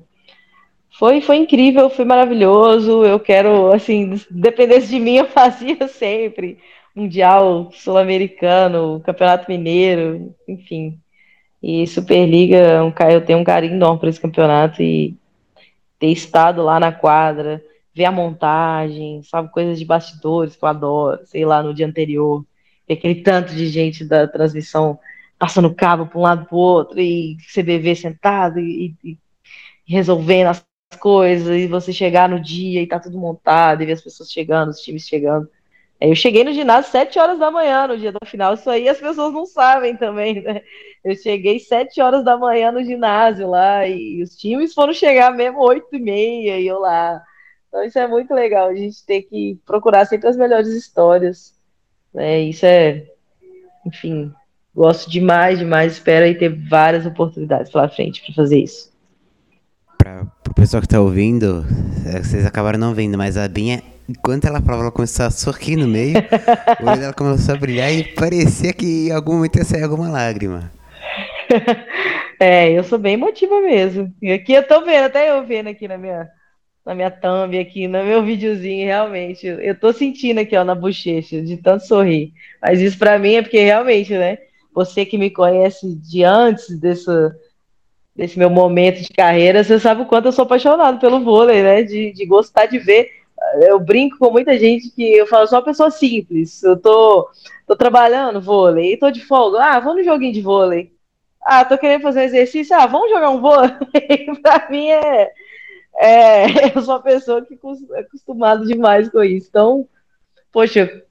foi, foi incrível, foi maravilhoso. Eu quero, assim, dependesse de mim, eu fazia sempre. Mundial Sul-Americano, Campeonato Mineiro, enfim. E Superliga, eu tenho um carinho enorme para esse campeonato e ter estado lá na quadra, ver a montagem, sabe, coisas de bastidores que eu adoro, sei lá, no dia anterior, ver aquele tanto de gente da transmissão passando cabo para um lado para o outro, e CBV sentado e, e, resolvendo as coisas, e você chegar no dia e tá tudo montado, e ver as pessoas chegando, os times chegando. Eu cheguei no ginásio sete horas da manhã no dia da final. Isso aí as pessoas não sabem também, né? Eu cheguei sete horas da manhã no ginásio lá e os times foram chegar mesmo oito e meia e eu lá. Então isso é muito legal. A gente tem que procurar sempre as melhores histórias. Né? Isso é, enfim, gosto demais, demais. Espero aí ter várias oportunidades pela frente para fazer isso. Para o pessoal que está ouvindo, é, vocês acabaram não vendo, mas a Binha Enquanto ela falava, ela começou a sorrir no meio, o olho dela começou a brilhar e parecia que em algum momento ia sair alguma lágrima. É, eu sou bem emotiva mesmo. E aqui eu tô vendo, até eu vendo aqui na minha, na minha thumb, aqui no meu videozinho, realmente. Eu tô sentindo aqui, ó, na bochecha, de tanto sorrir. Mas isso para mim é porque realmente, né? Você que me conhece de antes desse, desse meu momento de carreira, você sabe o quanto eu sou apaixonado pelo vôlei, né? De, de gostar de ver eu brinco com muita gente que eu falo, sou uma pessoa simples. Eu tô, tô trabalhando vôlei, tô de folga. Ah, vamos no joguinho de vôlei. Ah, tô querendo fazer um exercício. Ah, vamos jogar um vôlei. pra mim é, é. Eu sou uma pessoa que é acostumada demais com isso. Então, poxa,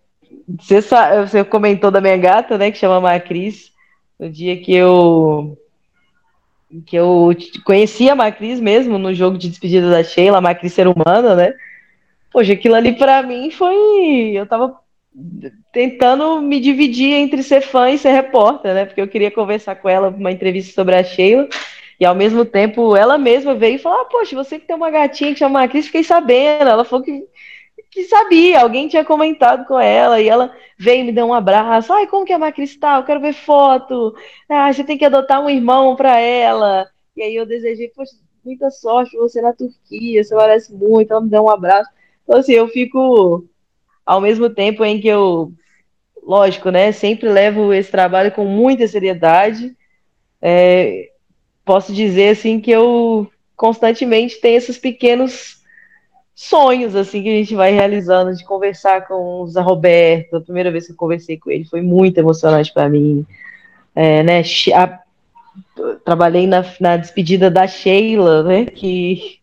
você, você comentou da minha gata, né, que chama Macris. No dia que eu que eu conheci a Macris mesmo no jogo de despedida da Sheila, a Macris ser humana, né? Poxa, aquilo ali para mim foi. Eu tava tentando me dividir entre ser fã e ser repórter, né? Porque eu queria conversar com ela uma entrevista sobre a Sheila. E ao mesmo tempo ela mesma veio e falou: ah, Poxa, você que tem uma gatinha que chama Cris, fiquei sabendo. Ela falou que, que sabia, alguém tinha comentado com ela, e ela veio me deu um abraço. Ai, como que é a Macris tá? Eu quero ver foto. Ah, você tem que adotar um irmão para ela. E aí eu desejei, poxa, muita sorte você na Turquia, você merece muito. Ela me deu um abraço. Então, assim, eu fico, ao mesmo tempo em que eu, lógico, né, sempre levo esse trabalho com muita seriedade, é, posso dizer, assim, que eu constantemente tenho esses pequenos sonhos, assim, que a gente vai realizando, de conversar com o Zé Roberto, a primeira vez que eu conversei com ele foi muito emocionante para mim, é, né, a, trabalhei na, na despedida da Sheila, né, que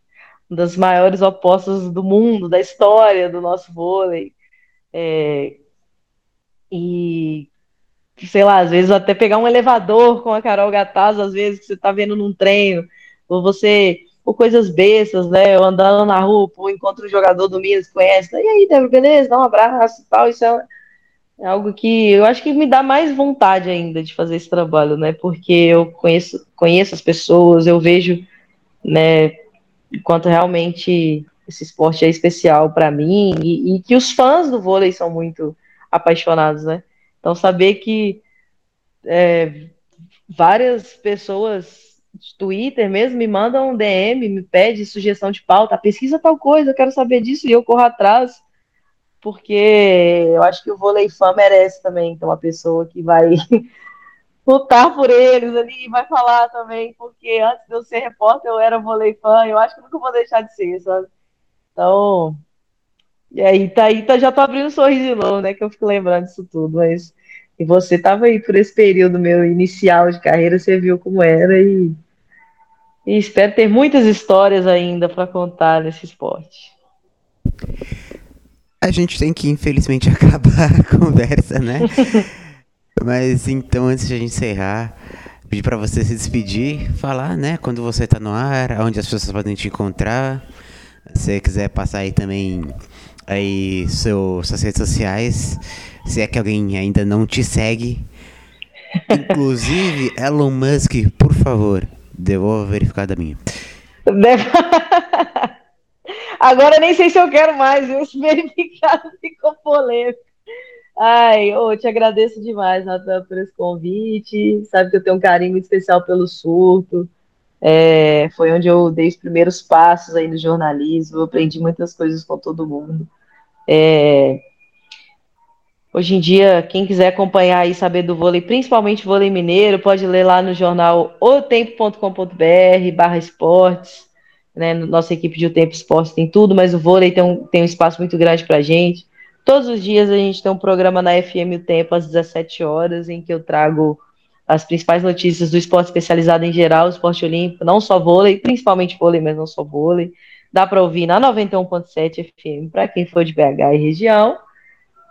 das maiores opostas do mundo, da história do nosso vôlei. É, e, sei lá, às vezes até pegar um elevador com a Carol Gataz, às vezes que você está vendo num treino, ou você, ou coisas bestas, né? Eu andando na rua, ou encontro um jogador do Minas que conhece, e aí, Débora, beleza? Dá um abraço e tal. Isso é, é algo que eu acho que me dá mais vontade ainda de fazer esse trabalho, né? Porque eu conheço, conheço as pessoas, eu vejo, né, quanto realmente esse esporte é especial para mim e, e, que os fãs do vôlei são muito apaixonados, né? Então saber que é, várias pessoas de Twitter mesmo, me manda um DM, me pede sugestão de pauta, pesquisa tal coisa, eu quero saber disso, e eu corro atrás, porque eu acho que o vôlei fã merece também ter uma pessoa que vai lutar por eles ali e vai falar também, porque antes de eu ser repórter eu era vôlei fã, eu acho que nunca vou deixar de ser, sabe? Então, e aí, tá aí, tá, já tô abrindo um novo, né? Que eu fico lembrando disso tudo, mas e você tava aí por esse período meu inicial de carreira, você viu como era e, e espero ter muitas histórias ainda para contar nesse esporte. A gente tem que, infelizmente, acabar a conversa, né? Mas então, antes de a gente encerrar, pedir para você se despedir, falar, né, quando você está no ar, onde as pessoas podem te encontrar. Se você quiser passar aí também aí seu, suas redes sociais, se é que alguém ainda não te segue. Inclusive, Elon Musk, por favor, devolva verificada minha. Agora nem sei se eu quero mais, esse verificado ficou polêmico. Ai, eu te agradeço demais, Natan, por esse convite. Sabe que eu tenho um carinho especial pelo surto. É, foi onde eu dei os primeiros passos aí no jornalismo. Eu aprendi muitas coisas com todo mundo. É, hoje em dia, quem quiser acompanhar e saber do vôlei, principalmente vôlei mineiro, pode ler lá no jornal otempo.com.br barra esportes. Né, nossa equipe de O Tempo Esportes tem tudo, mas o vôlei tem um, tem um espaço muito grande para a gente. Todos os dias a gente tem um programa na FM O Tempo às 17 horas, em que eu trago as principais notícias do esporte especializado em geral, esporte olímpico, não só vôlei, principalmente vôlei, mas não só vôlei. Dá para ouvir na 91.7 FM para quem for de BH e região.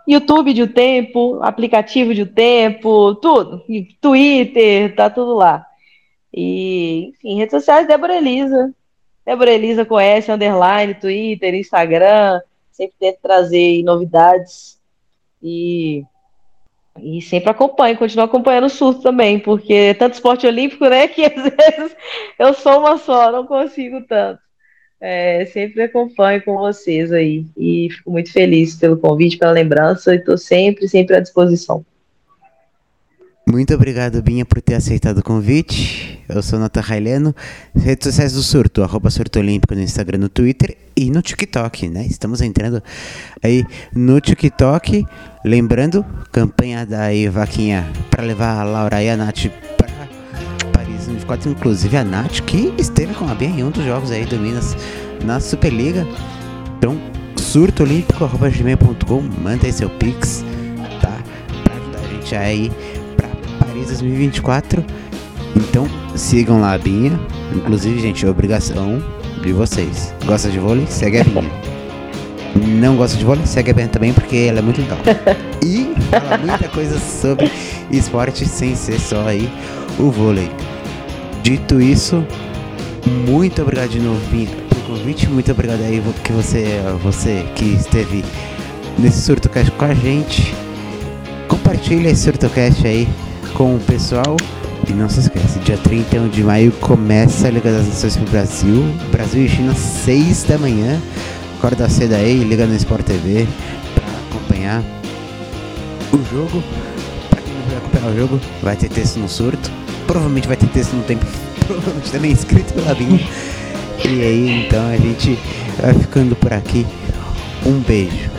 YouTube de O Tempo, aplicativo de O Tempo, tudo. Twitter, tá tudo lá. E, enfim, redes sociais, Débora Elisa. Débora Elisa S, underline, Twitter, Instagram, sempre tento trazer novidades e, e sempre acompanho, continuo acompanhando o surto também, porque é tanto esporte olímpico, né, que às vezes eu sou uma só, não consigo tanto. É, sempre acompanho com vocês aí e fico muito feliz pelo convite, pela lembrança e estou sempre, sempre à disposição. Muito obrigado, Binha, por ter aceitado o convite. Eu sou Nata Raileno. Redes sociais do Surto, arroba Surto Olímpico no Instagram, no Twitter e no TikTok, né? Estamos entrando aí no TikTok. Lembrando, campanha da Vaquinha para levar a Laura e a Nath para Paris 24, inclusive a Nath, que esteve com a Binha em um dos jogos aí do Minas na Superliga. Então, surtoolímpico.gmail.com, manda aí seu pix, tá? Pra ajudar a gente aí Paris 2024. Então sigam lá a Binha. Inclusive, gente, é obrigação de vocês. Gosta de vôlei? Segue a Binha. Não gosta de vôlei? Segue a Binha também, porque ela é muito legal. E fala muita coisa sobre esporte sem ser só aí o vôlei. Dito isso, muito obrigado de novo, Binha, pelo convite. Muito obrigado aí que você, você que esteve nesse SurtoCast com a gente. Compartilha esse SurtoCast aí com o pessoal. E não se esqueça, dia 31 de maio começa a Liga das Nações pro Brasil. Brasil e China, 6 da manhã. Acorda cedo aí, liga no Sport TV pra acompanhar o jogo. Pra quem não vai acompanhar o jogo, vai ter texto no surto. Provavelmente vai ter texto no tempo, provavelmente também escrito pela Binha. E aí, então a gente vai ficando por aqui. Um beijo.